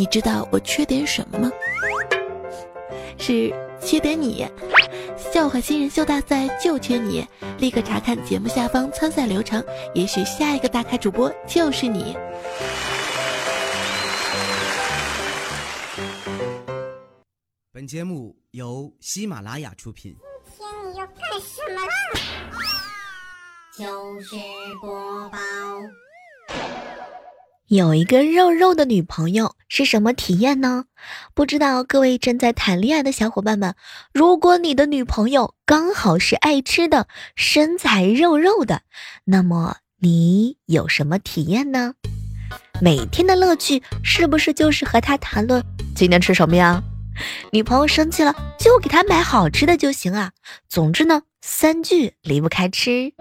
你知道我缺点什么吗？是缺点你。笑话新人秀大赛就缺你！立刻查看节目下方参赛流程，也许下一个大咖主播就是你。本节目由喜马拉雅出品。今天你要干什么啦？就是播报。有一个肉肉的女朋友是什么体验呢？不知道各位正在谈恋爱的小伙伴们，如果你的女朋友刚好是爱吃的，身材肉肉的，那么你有什么体验呢？每天的乐趣是不是就是和她谈论今天吃什么呀？女朋友生气了就给她买好吃的就行啊。总之呢，三句离不开吃。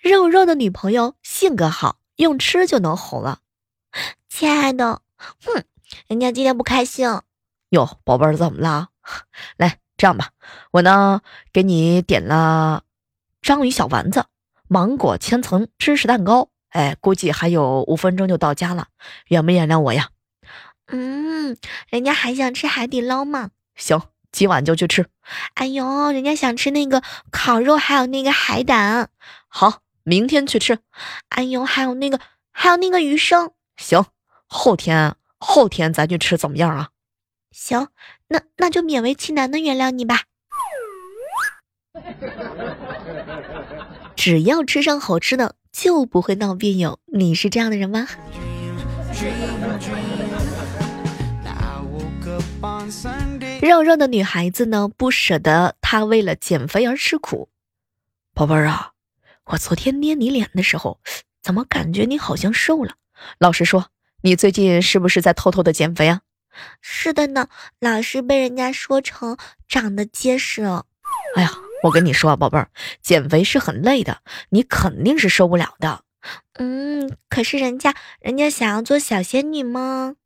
肉肉的女朋友性格好，用吃就能红了。亲爱的，哼，人家今天不开心。哟，宝贝儿怎么了？来，这样吧，我呢给你点了章鱼小丸子、芒果千层芝士蛋糕。哎，估计还有五分钟就到家了，原不原谅我呀？嗯，人家还想吃海底捞吗？行，今晚就去吃。哎呦，人家想吃那个烤肉，还有那个海胆。好。明天去吃，哎呦，还有那个，还有那个鱼生，行，后天后天咱去吃，怎么样啊？行，那那就勉为其难的原谅你吧。只要吃上好吃的，就不会闹别扭。你是这样的人吗？肉肉的女孩子呢，不舍得她为了减肥而吃苦，宝贝儿啊。我昨天捏你脸的时候，怎么感觉你好像瘦了？老实说，你最近是不是在偷偷的减肥啊？是的呢，老是被人家说成长得结实。哎呀，我跟你说啊，宝贝儿，减肥是很累的，你肯定是受不了的。嗯，可是人家人家想要做小仙女吗？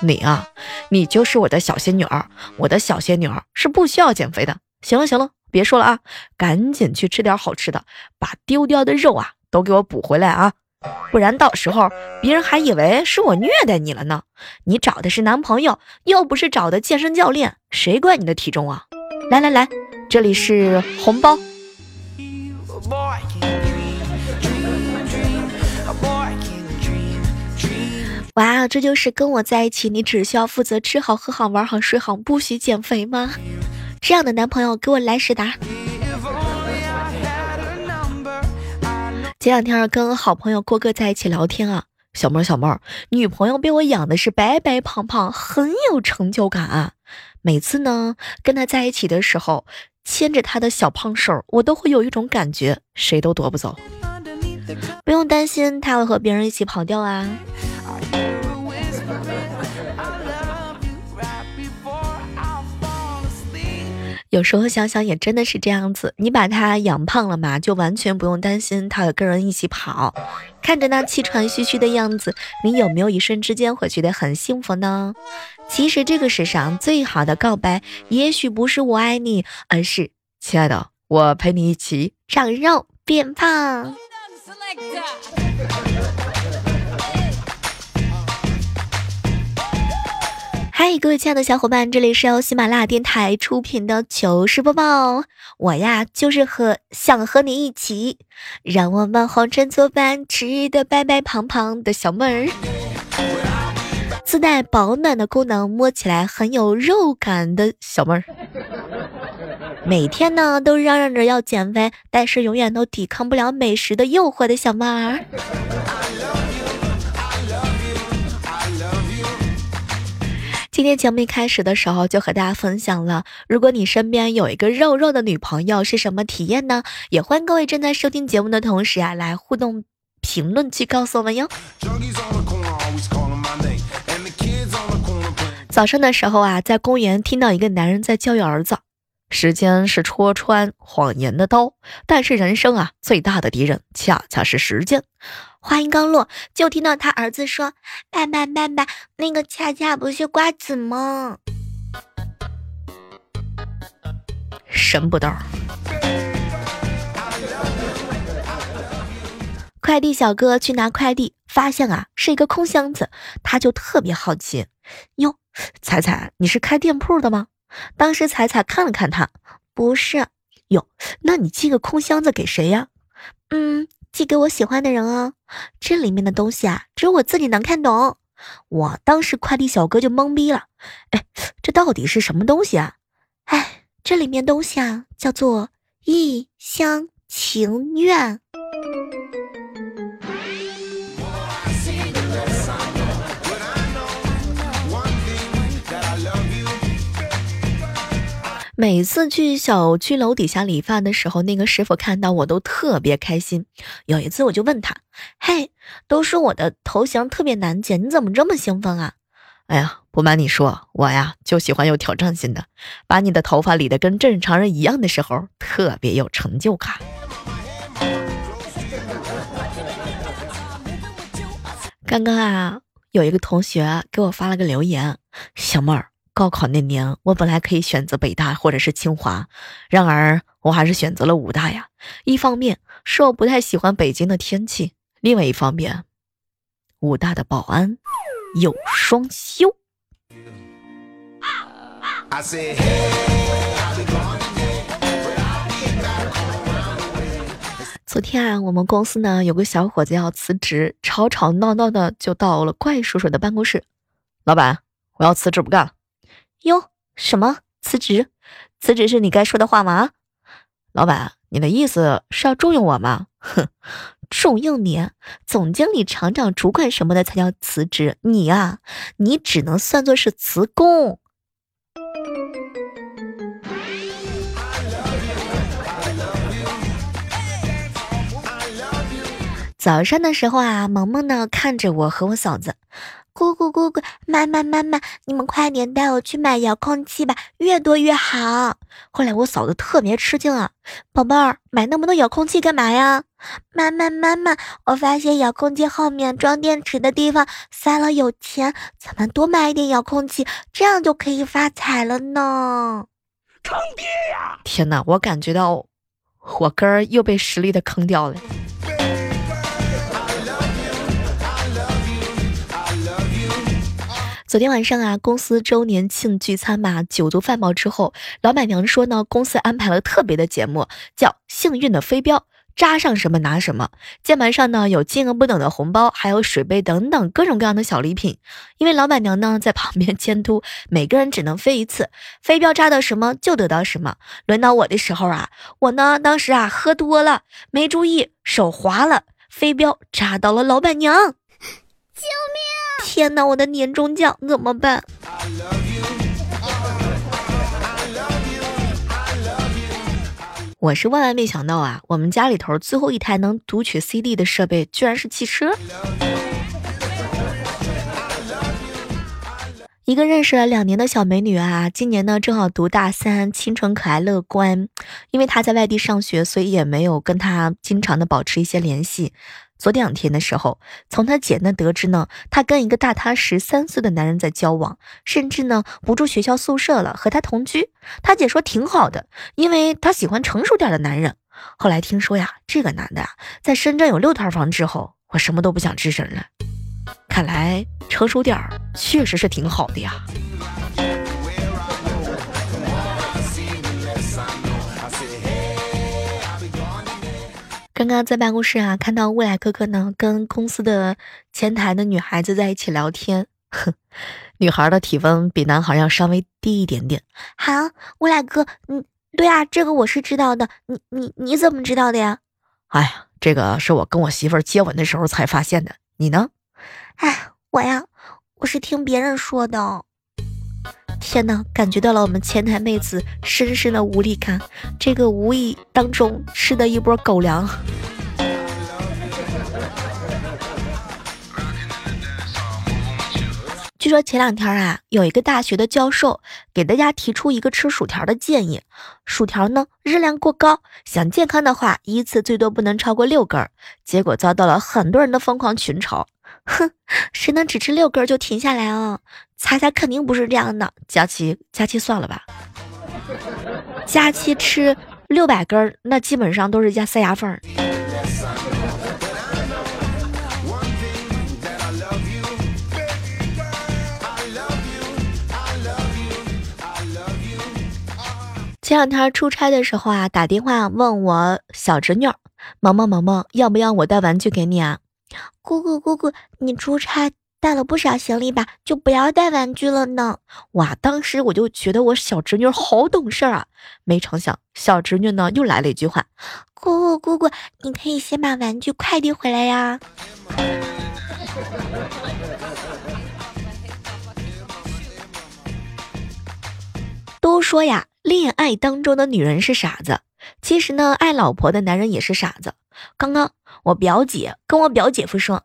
你啊，你就是我的小仙女儿，我的小仙女儿是不需要减肥的。行了行了。别说了啊，赶紧去吃点好吃的，把丢掉的肉啊都给我补回来啊！不然到时候别人还以为是我虐待你了呢。你找的是男朋友，又不是找的健身教练，谁管你的体重啊？来来来，这里是红包。哇，这就是跟我在一起，你只需要负责吃好、喝好、玩好、睡好，不许减肥吗？这样的男朋友给我来十打。前两天跟好朋友郭哥在一起聊天啊，小妹儿小妹儿，女朋友被我养的是白白胖胖，很有成就感啊。每次呢跟他在一起的时候，牵着他的小胖手，我都会有一种感觉，谁都夺不走。不用担心他会和别人一起跑掉啊。有时候想想也真的是这样子，你把他养胖了嘛，就完全不用担心他有跟人一起跑。看着那气喘吁吁的样子，你有没有一瞬之间会觉得很幸福呢？其实这个世上最好的告白，也许不是我爱你，而是亲爱的，我陪你一起长肉变胖。嗨，各位亲爱的小伙伴，这里是由喜马拉雅电台出品的糗事播报。我呀，就是和想和你一起，让我们红尘作伴，吃的白白胖胖的小妹儿，自带保暖的功能，摸起来很有肉感的小妹儿。每天呢都嚷嚷着要减肥，但是永远都抵抗不了美食的诱惑的小妹儿。今天节目一开始的时候就和大家分享了，如果你身边有一个肉肉的女朋友是什么体验呢？也欢迎各位正在收听节目的同时啊，来互动评论区告诉我们哟。早上的时候啊，在公园听到一个男人在教育儿子。时间是戳穿谎言的刀，但是人生啊，最大的敌人恰恰是时间。话音刚落，就听到他儿子说：“爸爸，爸爸，那个恰恰不是瓜子吗？”神不道。快递小哥去拿快递，发现啊是一个空箱子，他就特别好奇。哟，彩彩，你是开店铺的吗？当时彩彩看了看他，不是。哟，那你寄个空箱子给谁呀？嗯，寄给我喜欢的人啊。这里面的东西啊，只有我自己能看懂。我当时快递小哥就懵逼了。哎，这到底是什么东西啊？哎，这里面东西啊，叫做一厢情愿。每次去小区楼底下理发的时候，那个师傅看到我都特别开心。有一次我就问他：“嘿，都说我的头型特别难剪，你怎么这么兴奋啊？”哎呀，不瞒你说，我呀就喜欢有挑战性的，把你的头发理得跟正常人一样的时候，特别有成就感。刚刚啊，有一个同学给我发了个留言，小妹儿。高考那年，我本来可以选择北大或者是清华，然而我还是选择了武大呀。一方面是我不太喜欢北京的天气，另外一方面，武大的保安有双休。昨天啊，我们公司呢有个小伙子要辞职，吵吵闹闹的就到了怪叔叔的办公室。老板，我要辞职不干了。哟，什么辞职？辞职是你该说的话吗？老板，你的意思是要重用我吗？哼，重用你？总经理、厂长、主管什么的才叫辞职，你呀，你只能算作是辞工。早上的时候啊，萌萌呢看着我和我嫂子。姑姑姑姑，妈妈妈妈，你们快点带我去买遥控器吧，越多越好。后来我嫂子特别吃惊啊，宝贝儿，买那么多遥控器干嘛呀？妈妈妈妈，我发现遥控器后面装电池的地方塞了有钱，咱们多买一点遥控器，这样就可以发财了呢。坑爹呀！天哪，我感觉到我根儿又被实力的坑掉了。昨天晚上啊，公司周年庆聚餐嘛，酒足饭饱之后，老板娘说呢，公司安排了特别的节目，叫幸运的飞镖，扎上什么拿什么。键盘上呢有金额不等的红包，还有水杯等等各种各样的小礼品。因为老板娘呢在旁边监督，每个人只能飞一次，飞镖扎到什么就得到什么。轮到我的时候啊，我呢当时啊喝多了，没注意手滑了，飞镖扎到了老板娘，救命！天哪，我的年终奖怎么办？我是万万没想到啊，我们家里头最后一台能读取 CD 的设备，居然是汽车。一个认识了两年的小美女啊，今年呢正好读大三，清纯可爱乐观。因为她在外地上学，所以也没有跟她经常的保持一些联系。昨两天的时候，从她姐那得知呢，她跟一个大她十三岁的男人在交往，甚至呢不住学校宿舍了，和他同居。她姐说挺好的，因为她喜欢成熟点的男人。后来听说呀，这个男的在深圳有六套房之后，我什么都不想吱声了。看来成熟点儿确实是挺好的呀。刚刚在办公室啊，看到未来哥哥呢跟公司的前台的女孩子在一起聊天。哼，女孩的体温比男孩要稍微低一点点。好，未来哥，嗯，对啊，这个我是知道的。你你你怎么知道的呀？哎呀，这个是我跟我媳妇儿接吻的时候才发现的。你呢？哎，我呀，我是听别人说的。天哪，感觉到了我们前台妹子深深的无力感，这个无意当中吃的一波狗粮。据说前两天啊，有一个大学的教授给大家提出一个吃薯条的建议，薯条呢热量过高，想健康的话，一次最多不能超过六根，结果遭到了很多人的疯狂群嘲。哼，谁能只吃六根就停下来啊？猜猜肯定不是这样的。佳琪，佳琪算了吧。佳琪吃六百根，那基本上都是家塞牙缝。前两天出差的时候啊，打电话问我小侄女，萌萌萌萌，要不要我带玩具给你啊？姑姑姑姑，你出差带了不少行李吧？就不要带玩具了呢。哇，当时我就觉得我小侄女好懂事儿啊，没成想小侄女呢又来了一句话：姑姑姑姑，你可以先把玩具快递回来呀。都说呀，恋爱当中的女人是傻子，其实呢，爱老婆的男人也是傻子。刚刚我表姐跟我表姐夫说：“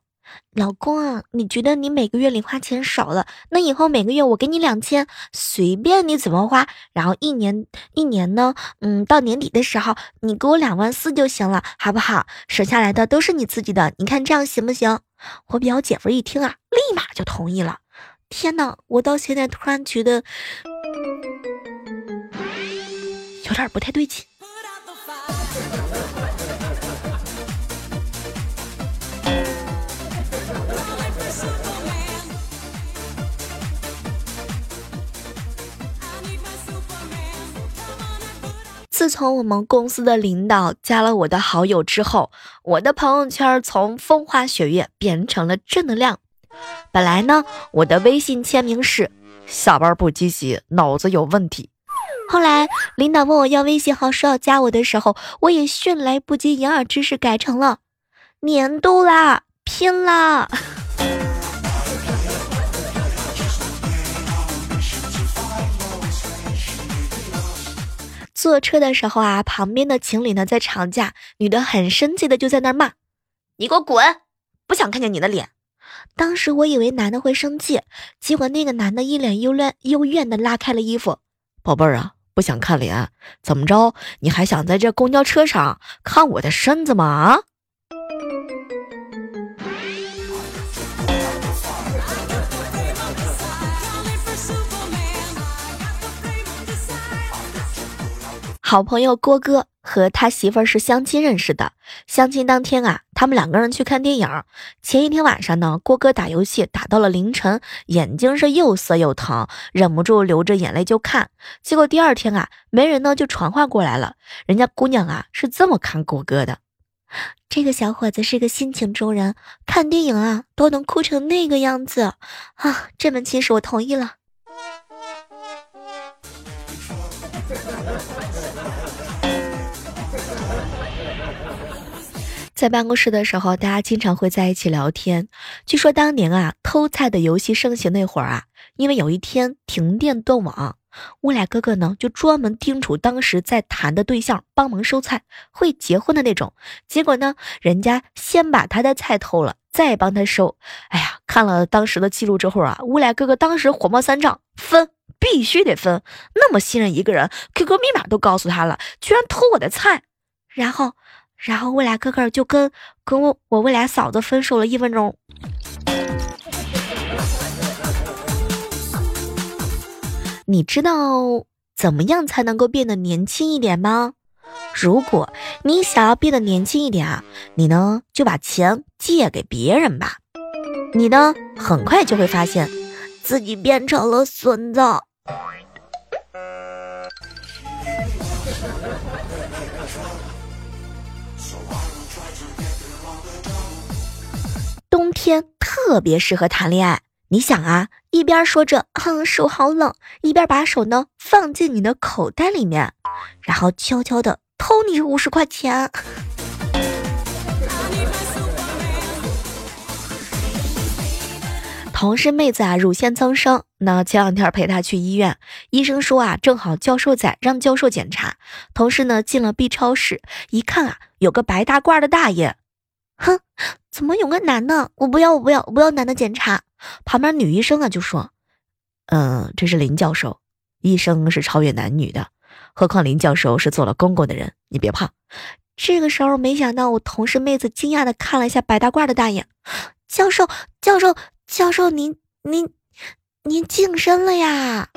老公啊，你觉得你每个月零花钱少了，那以后每个月我给你两千，随便你怎么花。然后一年一年呢，嗯，到年底的时候你给我两万四就行了，好不好？省下来的都是你自己的，你看这样行不行？”我表姐夫一听啊，立马就同意了。天哪，我到现在突然觉得。有点不太对劲。自从我们公司的领导加了我的好友之后，我的朋友圈从风花雪月变成了正能量。本来呢，我的微信签名是“下班不积极，脑子有问题”。后来领导问我要微信号，说要加我的时候，我也迅雷不及掩耳之势改成了年度啦，拼啦！坐车的时候啊，旁边的情侣呢在吵架，女的很生气的就在那骂：“你给我滚，不想看见你的脸。”当时我以为男的会生气，结果那个男的一脸幽怨幽怨的拉开了衣服，宝贝儿啊。不想看脸，怎么着？你还想在这公交车上看我的身子吗？啊好朋友郭哥。和他媳妇儿是相亲认识的，相亲当天啊，他们两个人去看电影。前一天晚上呢，郭哥打游戏打到了凌晨，眼睛是又涩又疼，忍不住流着眼泪就看。结果第二天啊，媒人呢就传话过来了，人家姑娘啊是这么看郭哥的：这个小伙子是个性情中人，看电影啊都能哭成那个样子啊，这门亲事我同意了。在办公室的时候，大家经常会在一起聊天。据说当年啊，偷菜的游戏盛行那会儿啊，因为有一天停电断网，乌来哥哥呢就专门叮嘱当时在谈的对象帮忙收菜，会结婚的那种。结果呢，人家先把他的菜偷了，再帮他收。哎呀，看了当时的记录之后啊，乌来哥哥当时火冒三丈，分必须得分。那么信任一个人，QQ 密码都告诉他了，居然偷我的菜，然后。然后未来哥哥就跟跟我我未来嫂子分手了一分钟。你知道怎么样才能够变得年轻一点吗？如果你想要变得年轻一点啊，你呢就把钱借给别人吧，你呢很快就会发现自己变成了孙子。特别适合谈恋爱。你想啊，一边说着“哼，手好冷”，一边把手呢放进你的口袋里面，然后悄悄的偷你五十块钱。同事妹子啊，乳腺增生，那前两天陪她去医院，医生说啊，正好教授在，让教授检查。同事呢进了 B 超室，一看啊，有个白大褂的大爷。哼，怎么有个男的？我不要，我不要，我不要男的检查。旁边女医生啊就说：“嗯，这是林教授，医生是超越男女的，何况林教授是做了公公的人，你别怕。”这个时候，没想到我同事妹子惊讶的看了一下白大褂的大爷，教授，教授，教授，您您您晋升了呀！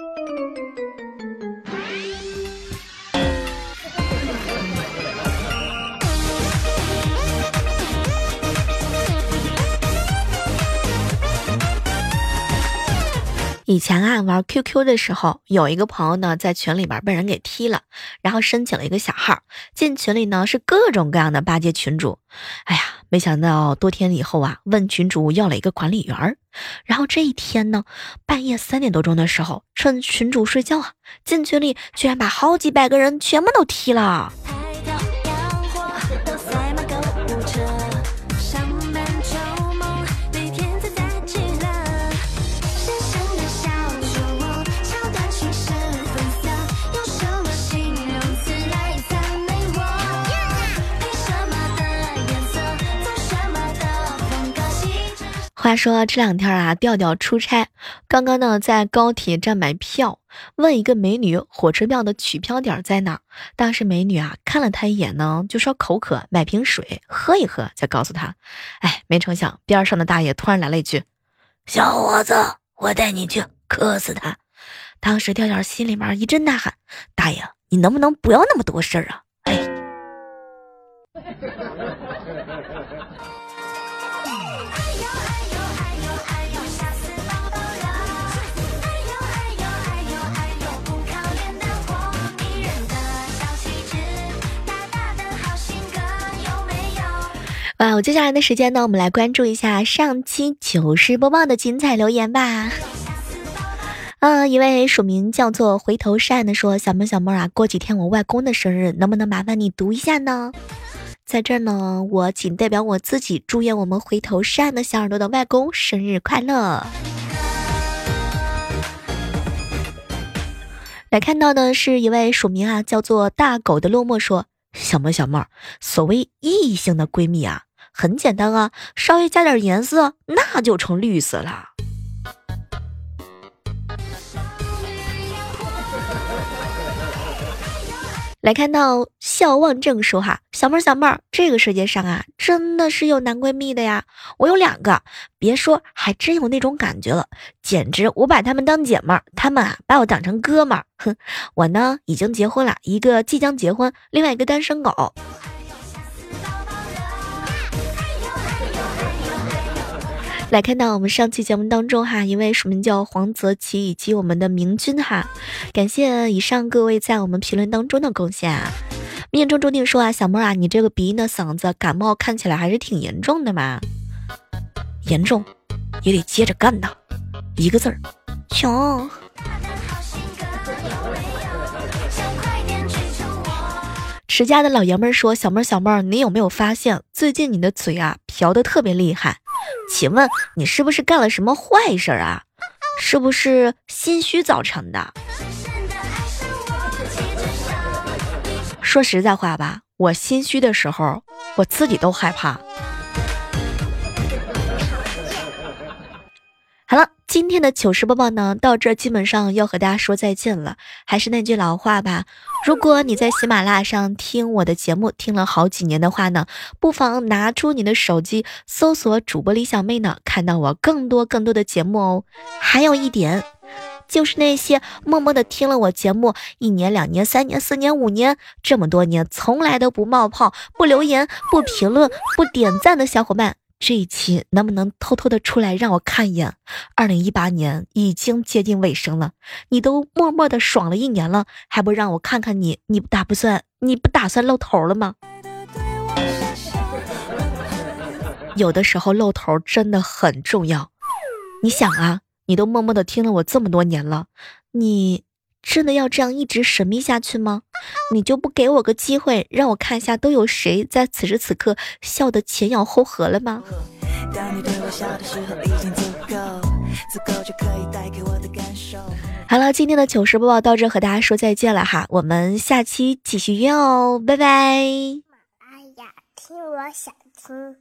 以前啊，玩 QQ 的时候，有一个朋友呢，在群里边被人给踢了，然后申请了一个小号，进群里呢是各种各样的巴结群主。哎呀，没想到多天以后啊，问群主要了一个管理员然后这一天呢，半夜三点多钟的时候，趁群主睡觉啊，进群里居然把好几百个人全部都踢了。话说这两天啊，调调出差，刚刚呢在高铁站买票，问一个美女火车票的取票点在哪。当时美女啊看了他一眼呢，就说口渴，买瓶水喝一喝，再告诉他。哎，没成想边上的大爷突然来了一句：“小伙子，我带你去，渴死他。”当时调调心里面一阵呐喊：“大爷，你能不能不要那么多事儿啊？”哎。哇，我接下来的时间呢，我们来关注一下上期糗事播报的精彩留言吧。嗯，一位署名叫做回头扇的说：“小妹小妹啊，过几天我外公的生日，能不能麻烦你读一下呢？”在这儿呢，我仅代表我自己祝愿我们回头扇的小耳朵的外公生日快乐。来看到的是一位署名啊，叫做大狗的落寞说：“小妹小妹，所谓异性的闺蜜啊。”很简单啊，稍微加点颜色，那就成绿色了。来看到笑望正说哈，小妹儿小妹儿，这个世界上啊，真的是有男闺蜜的呀，我有两个，别说，还真有那种感觉了，简直我把他们当姐们儿，他们啊把我当成哥们儿。哼，我呢已经结婚了，一个即将结婚，另外一个单身狗。来看到我们上期节目当中哈，一位署名叫黄泽奇以及我们的明君哈，感谢以上各位在我们评论当中的贡献。啊。命中注定说啊，小妹啊，你这个鼻音的嗓子，感冒看起来还是挺严重的嘛。严重也得接着干呐，一个字儿，穷。持家的老爷们说，小妹儿小妹儿，你有没有发现最近你的嘴啊瓢的特别厉害？请问你是不是干了什么坏事啊？是不是心虚造成的？说实在话吧，我心虚的时候，我自己都害怕。好了，今天的糗事播报呢，到这基本上要和大家说再见了。还是那句老话吧，如果你在喜马拉雅上听我的节目听了好几年的话呢，不妨拿出你的手机搜索主播李小妹呢，看到我更多更多的节目哦。还有一点，就是那些默默的听了我节目一年、两年、三年、四年、五年这么多年，从来都不冒泡、不留言、不评论、不点赞的小伙伴。这一期能不能偷偷的出来让我看一眼？二零一八年已经接近尾声了，你都默默的爽了一年了，还不让我看看你？你不打不算，你不打算露头了吗？有的时候露头真的很重要。你想啊，你都默默的听了我这么多年了，你。真的要这样一直神秘下去吗？你就不给我个机会，让我看一下都有谁在此时此刻笑得前仰后合了吗？好了，今天的糗事播报到这，和大家说再见了哈，我们下期继续约哦，拜拜。哎呀，听我想听。